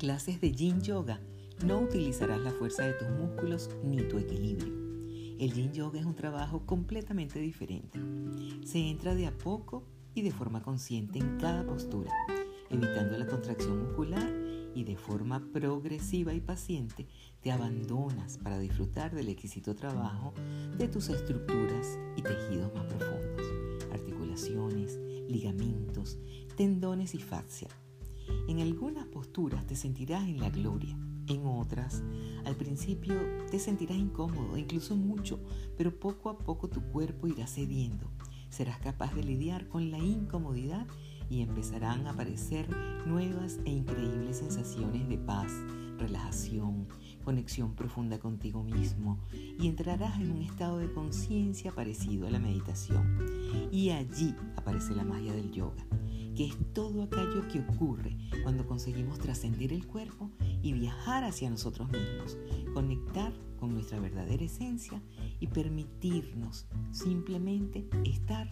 clases de Yin Yoga, no utilizarás la fuerza de tus músculos ni tu equilibrio. El Yin Yoga es un trabajo completamente diferente. Se entra de a poco y de forma consciente en cada postura, evitando la contracción muscular y de forma progresiva y paciente te abandonas para disfrutar del exquisito trabajo de tus estructuras y tejidos más profundos, articulaciones, ligamentos, tendones y fascia. En algunas posturas te sentirás en la gloria, en otras, al principio te sentirás incómodo, incluso mucho, pero poco a poco tu cuerpo irá cediendo. Serás capaz de lidiar con la incomodidad y empezarán a aparecer nuevas e increíbles sensaciones de paz, relajación, conexión profunda contigo mismo y entrarás en un estado de conciencia parecido a la meditación. Y allí aparece la magia del yoga, que es todo aquello que ocurre cuando conseguimos trascender el cuerpo y viajar hacia nosotros mismos, conectar con nuestra verdadera esencia y permitirnos simplemente estar